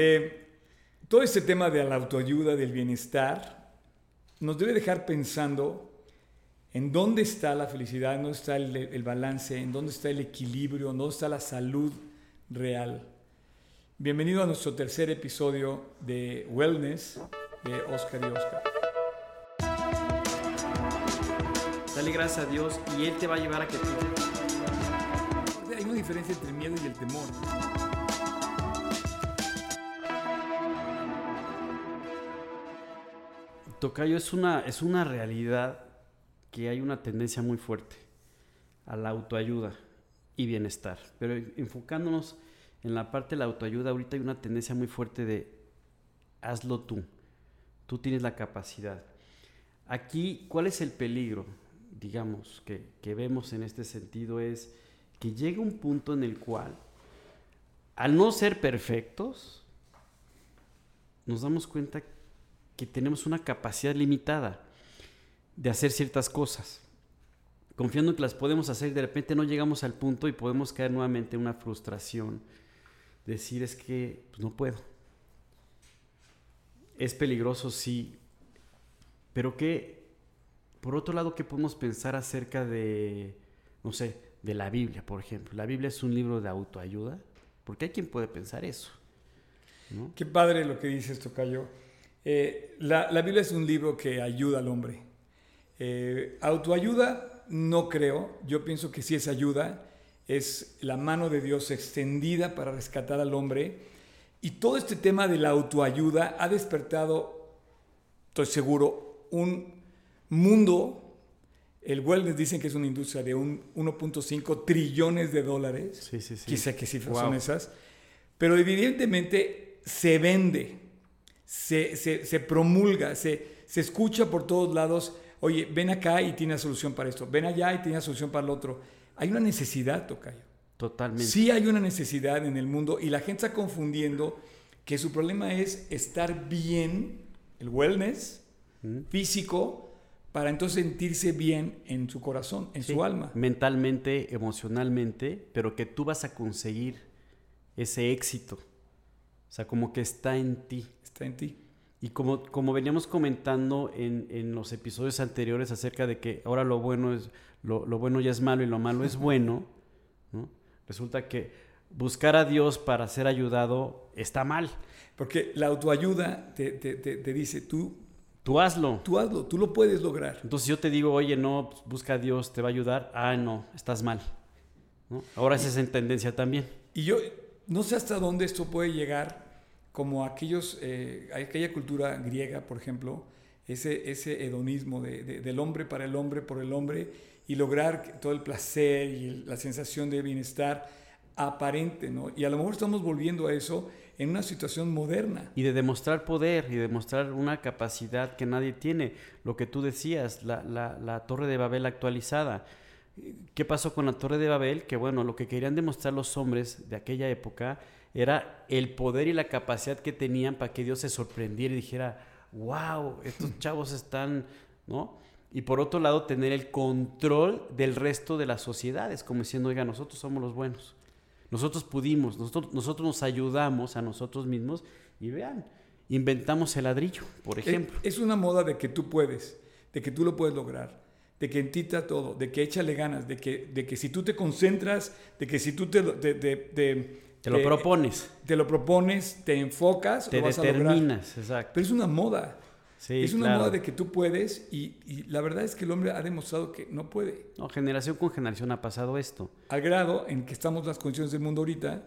eh, todo este tema de la autoayuda, del bienestar, nos debe dejar pensando en dónde está la felicidad, en dónde está el, el balance, en dónde está el equilibrio, en dónde está la salud real. Bienvenido a nuestro tercer episodio de Wellness de Oscar y Oscar. Dale gracias a Dios y Él te va a llevar a que tú... Hay una diferencia entre el miedo y el temor. Tocayo, es una, es una realidad que hay una tendencia muy fuerte a la autoayuda y bienestar. Pero enfocándonos en la parte de la autoayuda, ahorita hay una tendencia muy fuerte de hazlo tú. Tú tienes la capacidad. Aquí, ¿cuál es el peligro, digamos, que, que vemos en este sentido? Es que llega un punto en el cual, al no ser perfectos, nos damos cuenta que tenemos una capacidad limitada de hacer ciertas cosas. Confiando en que las podemos hacer de repente no llegamos al punto y podemos caer nuevamente en una frustración. Decir es que pues, no puedo. Es peligroso, sí. Pero que, por otro lado, ¿qué podemos pensar acerca de, no sé, de la Biblia, por ejemplo? La Biblia es un libro de autoayuda. Porque hay quien puede pensar eso. Qué padre lo que dices, Tocayo. Eh, la, la, Biblia es un libro que ayuda al hombre. Eh, autoayuda, no creo. Yo pienso que sí es ayuda. Es la mano de Dios extendida para rescatar al hombre. Y todo este tema de la autoayuda ha despertado, estoy seguro, un mundo. El wellness dicen que es una industria de un 1.5 trillones de dólares. Sí, sí, sí. Quizá qué cifras wow. son esas. Pero evidentemente se vende se, se, se promulga, se, se, escucha por todos lados, oye, ven acá y tiene solución para esto, ven allá y tiene solución para el otro. Hay una necesidad, Tocayo. Totalmente. Sí hay una necesidad en el mundo y la gente está confundiendo que su problema es estar bien, el wellness ¿Mm? físico, para entonces sentirse bien en su corazón, en sí, su alma. Mentalmente, emocionalmente, pero que tú vas a conseguir ese éxito. O sea, como que está en ti está en ti. Y como, como veníamos comentando en, en, los episodios anteriores acerca de que ahora lo bueno, es, lo, lo bueno ya es malo y lo malo es bueno, ¿no? resulta que buscar a Dios para ser ayudado está mal. Porque la autoayuda te, te, te, te dice, tú... Tú hazlo. Tú hazlo, tú lo puedes lograr. Entonces yo te digo, oye, no, pues busca a Dios, te va a ayudar. Ah, no, estás mal. ¿no? Ahora esa es en tendencia también. Y yo no sé hasta dónde esto puede llegar como aquellos, eh, aquella cultura griega, por ejemplo, ese, ese hedonismo de, de, del hombre para el hombre, por el hombre, y lograr todo el placer y la sensación de bienestar aparente, ¿no? Y a lo mejor estamos volviendo a eso en una situación moderna. Y de demostrar poder y demostrar una capacidad que nadie tiene. Lo que tú decías, la, la Torre de Babel actualizada. ¿Qué pasó con la Torre de Babel? Que bueno, lo que querían demostrar los hombres de aquella época era el poder y la capacidad que tenían para que Dios se sorprendiera y dijera, wow, estos chavos están, ¿no? Y por otro lado, tener el control del resto de las sociedades, como diciendo, oiga, nosotros somos los buenos. Nosotros pudimos, nosotros, nosotros nos ayudamos a nosotros mismos y vean, inventamos el ladrillo, por ejemplo. Es, es una moda de que tú puedes, de que tú lo puedes lograr de que en ti está todo, de que échale ganas, de que, de que si tú te concentras, de que si tú te, te, te, te te lo propones. Te lo propones, te enfocas, te lo vas determinas, a lograr. exacto. Pero es una moda. Sí, es una claro. moda de que tú puedes y, y, la verdad es que el hombre ha demostrado que no puede. No, generación con generación ha pasado esto. Al grado en que estamos las condiciones del mundo ahorita,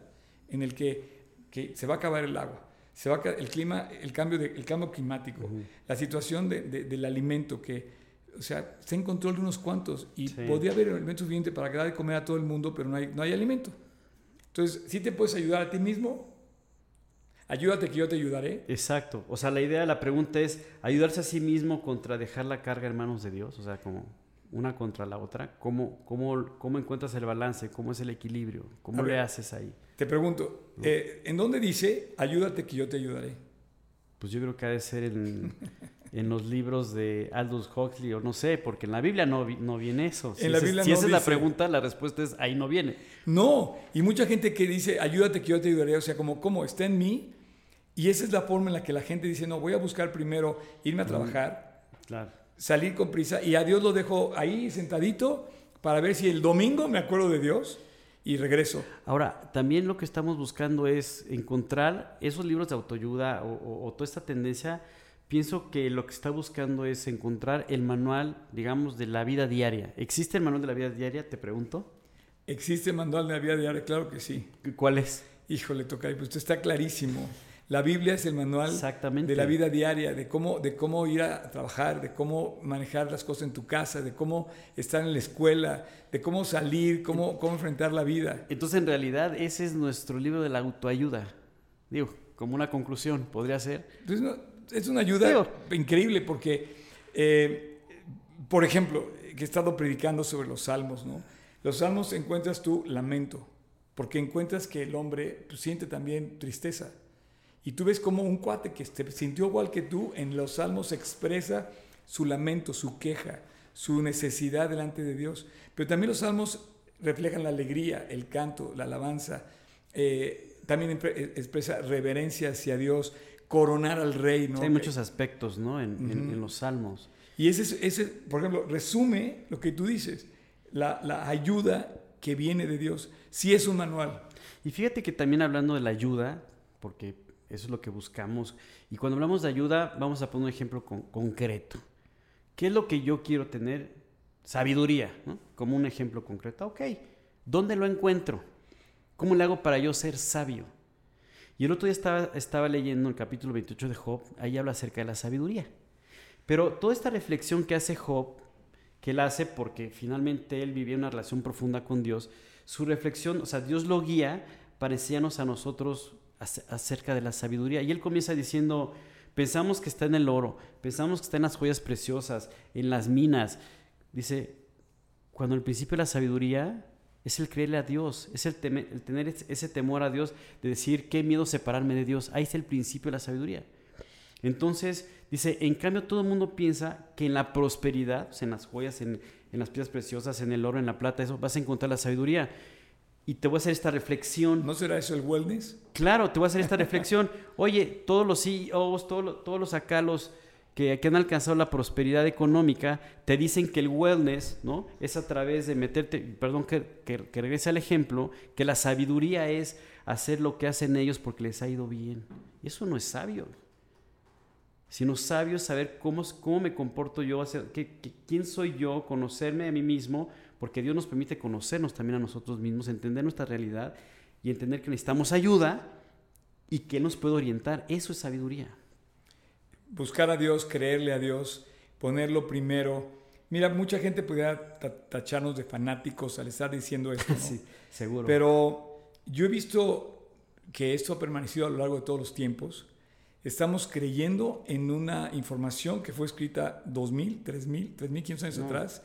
en el que, que se va a acabar el agua, se va a, el clima, el cambio, de, el cambio climático, uh -huh. la situación de, de, del alimento que o sea, está en control de unos cuantos y sí. podría haber alimento suficiente para dar de comer a todo el mundo, pero no hay, no hay alimento. Entonces, si ¿sí te puedes ayudar a ti mismo, ayúdate que yo te ayudaré. Exacto. O sea, la idea, la pregunta es ayudarse a sí mismo contra dejar la carga en manos de Dios. O sea, como una contra la otra. ¿Cómo, cómo, cómo encuentras el balance? ¿Cómo es el equilibrio? ¿Cómo ver, le haces ahí? Te pregunto, ¿no? eh, ¿en dónde dice ayúdate que yo te ayudaré? Pues yo creo que ha de ser en, en los libros de Aldous Huxley o no sé, porque en la Biblia no, no viene eso. Si, en la Biblia si no esa dice. es la pregunta, la respuesta es ahí no viene. No, y mucha gente que dice ayúdate que yo te ayudaré, o sea, como, ¿cómo? Está en mí Y esa es la forma en la que la gente dice, no, voy a buscar primero irme a trabajar, Claro. salir con prisa y a Dios lo dejo ahí sentadito para ver si el domingo me acuerdo de Dios y regreso. Ahora, también lo que estamos buscando es encontrar esos libros de autoayuda o, o- o toda esta tendencia. Pienso que lo que está buscando es encontrar el manual, digamos, de la vida diaria. ¿Existe el manual de la vida diaria? Te pregunto. ¿Existe manual de la vida diaria? Claro que sí. ¿Cuál es? Híjole, toca, pues está clarísimo. La Biblia es el manual de la vida diaria, de cómo, de cómo ir a trabajar, de cómo manejar las cosas en tu casa, de cómo estar en la escuela, de cómo salir, cómo, cómo enfrentar la vida. Entonces, en realidad, ese es nuestro libro de la autoayuda. Digo, como una conclusión, podría ser. Entonces, no, es una ayuda Digo. increíble porque, eh, por ejemplo, que he estado predicando sobre los salmos, ¿no? Los salmos encuentras tú lamento, porque encuentras que el hombre pues, siente también tristeza. Y tú ves como un cuate que se sintió igual que tú en los salmos expresa su lamento, su queja, su necesidad delante de Dios. Pero también los salmos reflejan la alegría, el canto, la alabanza. Eh, también eh, expresa reverencia hacia Dios, coronar al rey. ¿no? Sí, hay muchos aspectos, ¿no? En, los salmos. Y ese, es- ese, por ejemplo, resume lo que tú dices, la, la ayuda que viene de Dios. Sí es un manual. Y fíjate que también hablando de la ayuda, porque eso es lo que buscamos, y cuando hablamos de ayuda, vamos a poner un ejemplo con- concreto. ¿Qué es lo que yo quiero tener? Sabiduría, ¿no? Como un ejemplo concreto. Ok, ¿dónde lo encuentro? ¿Cómo le hago para yo ser sabio? Y el otro día estaba, estaba leyendo el capítulo 28 de Job, ahí habla acerca de la sabiduría. Pero toda esta reflexión que hace Job, que él hace porque finalmente él vivía una relación profunda con Dios, su reflexión, o sea, Dios lo guía para enseñarnos a nosotros ac- acerca de la sabiduría. Y él comienza diciendo, pensamos que está en el oro, pensamos que está en las joyas preciosas, en las minas. Dice, cuando el principio de la sabiduría es el creerle a Dios, es el, teme- el tener ese- temor a Dios, de decir, qué miedo separarme de Dios. Ahí está el principio de la sabiduría. Entonces, dice, en cambio todo el mundo piensa que en la prosperidad, o sea, en las joyas, en, en las piedras preciosas, en el oro, en la plata, eso vas a encontrar la sabiduría. Y te voy a hacer esta reflexión. ¿No será eso el wellness? Claro, te voy a hacer esta reflexión. Oye, todos los CEOs, todos los, todos los acá, los que, que han alcanzado la prosperidad económica, te dicen que el wellness, ¿no? Es a través de meterte, perdón que, que, que regrese al ejemplo, que la sabiduría es hacer lo que hacen ellos porque les ha ido bien. Y eso no es sabio. Sino sabio saber cómo, cómo me comporto yo, hacer, qué- qué- quién soy yo, conocerme a mí mismo, porque Dios nos permite conocernos también a nosotros mismos, entender nuestra realidad y entender que necesitamos ayuda y que nos puede orientar. Eso es sabiduría. Buscar a Dios, creerle a Dios, ponerlo primero. Mira, mucha gente ta- tacharnos de fanáticos al estar diciendo esto, ¿no? Sí, seguro. Pero yo he visto que esto ha permanecido a lo largo de todos los tiempos. Estamos creyendo en una información que fue escrita 2000, 3000, 3500 años No. atrás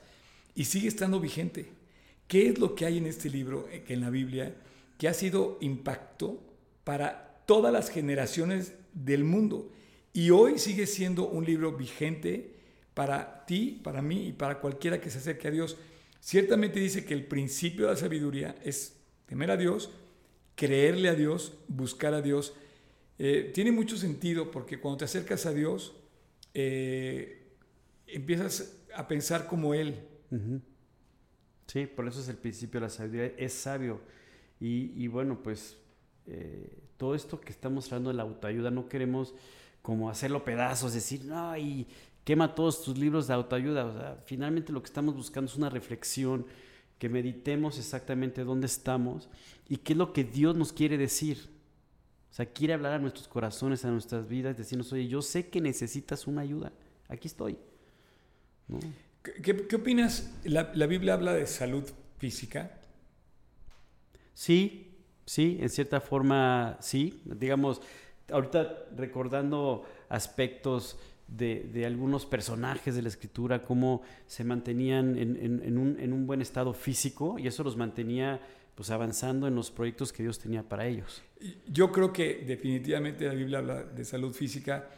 y sigue estando vigente. ¿Qué es lo que hay en este libro, eh, que en la Biblia, que ha sido impacto para todas las generaciones del mundo? Y hoy sigue siendo un libro vigente para ti, para mí y para cualquiera que se acerque a Dios. Ciertamente dice que el principio de la sabiduría es temer a Dios, creerle a Dios, buscar a Dios. Eh, tiene mucho sentido porque cuando te acercas a Dios, eh, empiezas a pensar como Él. Sí, por eso es el principio de la sabiduría. Es sabio. Y, bueno, pues eh, todo esto que estamos hablando de la autoayuda, no queremos como hacerlo pedazos, decir, no, y quema todos tus libros de autoayuda. O sea, finalmente lo que estamos buscando es una reflexión, que meditemos exactamente dónde estamos y qué es lo que Dios nos quiere decir. O sea, quiere hablar a nuestros corazones, a nuestras vidas, decirnos, oye, yo sé que necesitas una ayuda. Aquí estoy. ¿No? ¿Qué, qué- qué opinas? La, la Biblia habla de salud física. Sí, sí, en cierta forma sí. Digamos, ahorita recordando aspectos de, de algunos personajes de la escritura, cómo se mantenían en, en- en un, en un buen estado físico y eso los mantenía pues avanzando en los proyectos que Dios tenía para ellos. Yo creo que definitivamente la Biblia habla de salud física.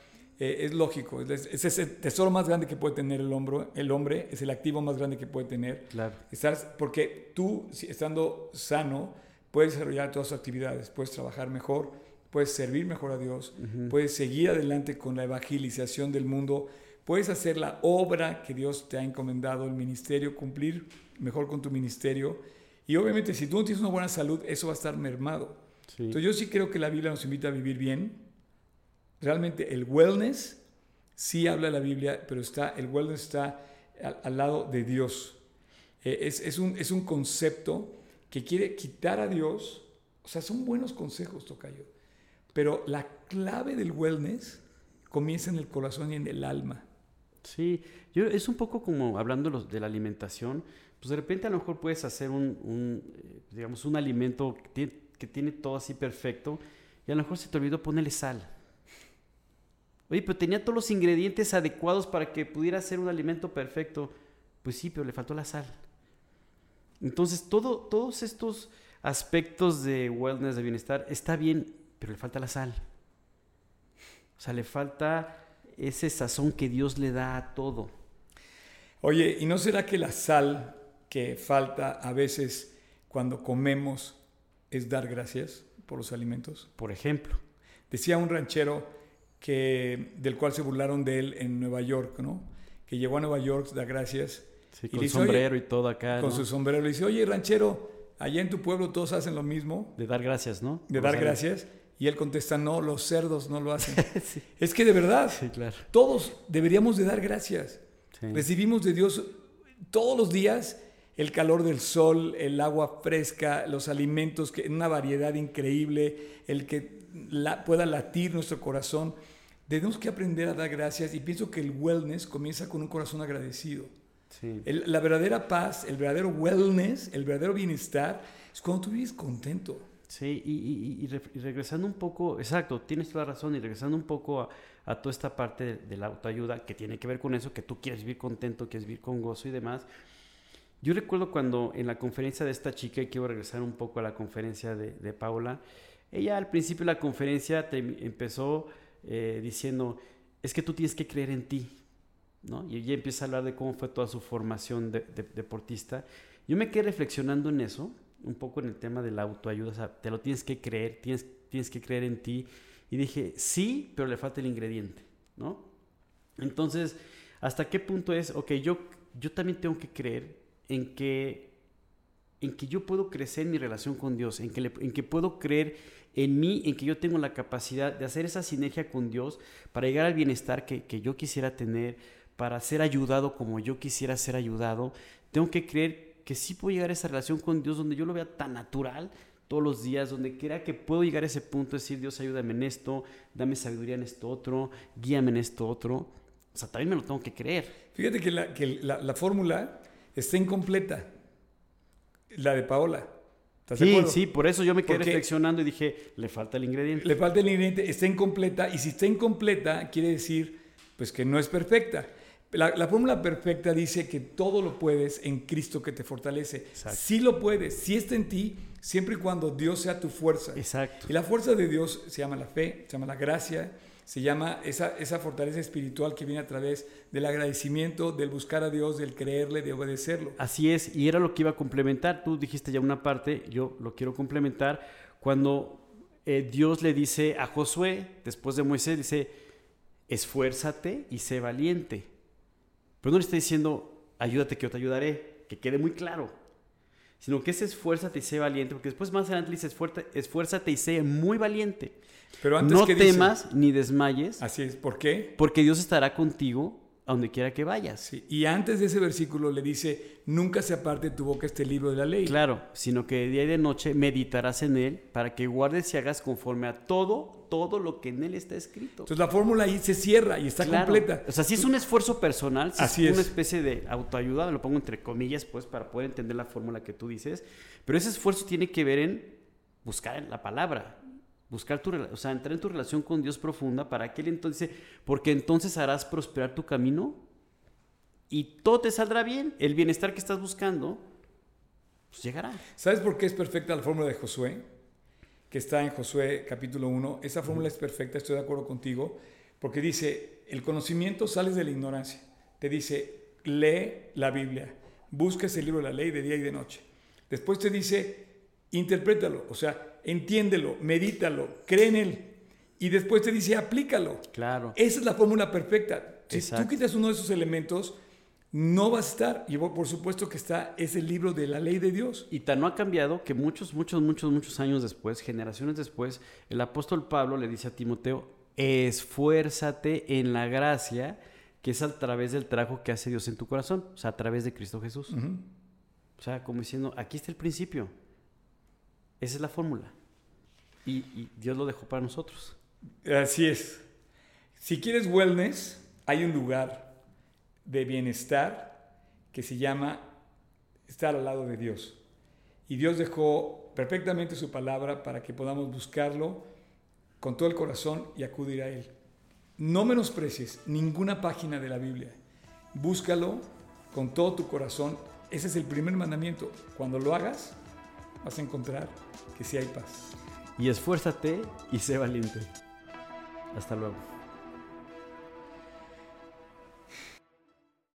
Eh, es lógico, es, es ese tesoro más grande que puede tener el, hombro, el hombre, es el activo más grande que puede tener. Claro. Estar, porque tú, estando sano, puedes desarrollar todas tus actividades, puedes trabajar mejor, puedes servir mejor a Dios, puedes seguir adelante con la evangelización del mundo, puedes hacer la obra que Dios te ha encomendado, el ministerio, cumplir mejor con tu ministerio. Y obviamente si tú no tienes una buena salud, eso va a estar mermado. Entonces yo sí creo que la Biblia nos invita a vivir bien. Realmente el wellness, sí habla la Biblia, pero está, el wellness está al, lado de Dios. Eh, es, es, un, es un concepto que quiere quitar a Dios. O sea, son buenos consejos, Tocayo. Pero la clave del wellness comienza en el corazón y en el alma. Sí, yo, es un poco como hablando de la alimentación, pues de repente a lo mejor puedes hacer un, eh, digamos, un alimento que tiene, que tiene, todo así perfecto y a lo mejor se te olvidó ponerle sal. Oye, pero tenía todos los ingredientes adecuados para que pudiera ser un alimento perfecto. Pues sí, pero le faltó la sal. Entonces, todo, todos estos aspectos de wellness, de bienestar, está bien, pero le falta la sal. O sea, le falta ese sazón que Dios le da a todo. Oye, ¿y no será que la sal que falta a veces cuando comemos es dar gracias por los alimentos? Por ejemplo. Decía un ranchero que, del cual se burlaron de él en Nueva York, ¿no? Que llegó a Nueva York, da gracias. Sí, con sombrero y todo acá. Con su sombrero. Le dice, oye, ranchero, allá en tu pueblo todos hacen lo mismo. De dar gracias, ¿no? De dar gracias. Y él contesta, no, los cerdos no lo hacen. Es que de verdad, claro. todos deberíamos de dar gracias. Recibimos de Dios todos los días el calor del sol, el agua fresca, los alimentos, que, una variedad increíble, el que pueda latir nuestro corazón. Tenemos que aprender a dar gracias y pienso que el wellness comienza con un corazón agradecido. la verdadera paz, el verdadero wellness, el verdadero bienestar es cuando tú vives contento. Sí, y, regresando un poco, exacto, tienes toda la razón, y regresando un poco a, toda esta parte de, la autoayuda que tiene que ver con eso, que tú quieres vivir contento, quieres vivir con gozo y demás. Yo recuerdo cuando en la conferencia de esta chica, y quiero regresar un poco a la conferencia de, de Paula, ella al principio de la conferencia empezó eh, diciendo, es que tú tienes que creer en ti, ¿no? Y ella empieza a hablar de cómo fue toda su formación de, deportista. Yo me quedé reflexionando en eso, un poco en el tema de la autoayuda, o sea, te lo tienes que creer, tienes, tienes que creer en ti. Y dije, sí, pero le falta el ingrediente, ¿no? Entonces, ¿hasta qué punto es, ok, yo, yo también tengo que creer en que, en que yo puedo crecer en mi relación con Dios, en que, en que puedo creer en mí, en que yo tengo la capacidad de hacer esa sinergia con Dios para llegar al bienestar que, que yo quisiera tener, para ser ayudado como yo quisiera ser ayudado. Tengo que creer que sí puedo llegar a esa relación con Dios donde yo lo vea tan natural todos los días, donde crea que puedo llegar a ese punto de decir, Dios, ayúdame en esto, dame sabiduría en esto otro, guíame en esto otro. O sea, también me lo tengo que creer. Fíjate que la, que la, fórmula está incompleta, la de Paola. ¿Estás sí, sí, por eso yo me quedé reflexionando y dije, le falta el ingrediente. Le falta el ingrediente, está incompleta, y si está incompleta, quiere decir pues que no es perfecta. La, fórmula perfecta dice que todo lo puedes en Cristo que te fortalece. Sí lo puedes, sí está en ti, siempre y cuando Dios sea tu fuerza. Exacto. Y la fuerza de Dios se llama la fe, se llama la gracia, se llama esa, esa fortaleza espiritual que viene a través del agradecimiento, del buscar a Dios, del creerle, de obedecerlo. Así es, y era lo que iba a complementar. Tú dijiste ya una parte, yo lo quiero complementar. Cuando eh, Dios le dice a Josué, después de Moisés, dice, esfuérzate y sé valiente. Pero no le está diciendo, ayúdate que yo te ayudaré, que quede muy claro. Sino que es esfuérzate y sé valiente, porque después más adelante le dice, esfuérzate y sé muy valiente. Pero antes no temas ni desmayes. Así es, ¿por qué? Porque Dios estará contigo a donde quiera que vayas. Y antes de ese versículo le dice, nunca se aparte de tu boca este libro de la ley. Claro, sino que de día y de noche meditarás en él para que guardes y hagas conforme a todo, todo lo que en él está escrito. Entonces la fórmula ahí se cierra y está completa. O sea, si es un esfuerzo personal, si es, una especie de autoayuda, lo pongo entre comillas, pues, para poder entender la fórmula que tú dices, pero ese esfuerzo tiene que ver en buscar la palabra, Buscar tu, o sea, entrar en tu relación con Dios profunda para que Él entonces, porque entonces harás prosperar tu camino y todo te saldrá bien. El bienestar que estás buscando, pues llegará. ¿Sabes por qué es perfecta la fórmula de Josué? Que está en Josué capítulo 1. Esa fórmula es perfecta, estoy de acuerdo contigo, porque dice, el conocimiento sales de la ignorancia. Te dice, lee la Biblia, busca ese libro de la ley de día y de noche. Después te dice, interprétalo, o sea, entiéndelo, medítalo, cree en él. Y después te dice, aplícalo. Claro. Esa es la fórmula perfecta. Si Exacto. tú quitas uno de esos elementos, no vas a estar. Y por supuesto que está ese libro de la ley de Dios. Y tan no ha cambiado que muchos, muchos, muchos, muchos años después, generaciones después, el apóstol Pablo le dice a Timoteo, esfuérzate en la gracia que es a través del trabajo que hace Dios en tu corazón, o sea, a través de Cristo Jesús. O sea, como diciendo, aquí está el principio. Esa es la fórmula. Y, Dios lo dejó para nosotros. Así es. Si quieres wellness, hay un lugar de bienestar que se llama estar al lado de Dios. Y Dios dejó perfectamente su palabra para que podamos buscarlo con todo el corazón y acudir a Él. No menosprecies ninguna página de la Biblia. Búscalo con todo tu corazón. Ese es el primer mandamiento. Cuando lo hagas, vas a encontrar que sí hay paz. Y esfuérzate y sé valiente. Hasta luego.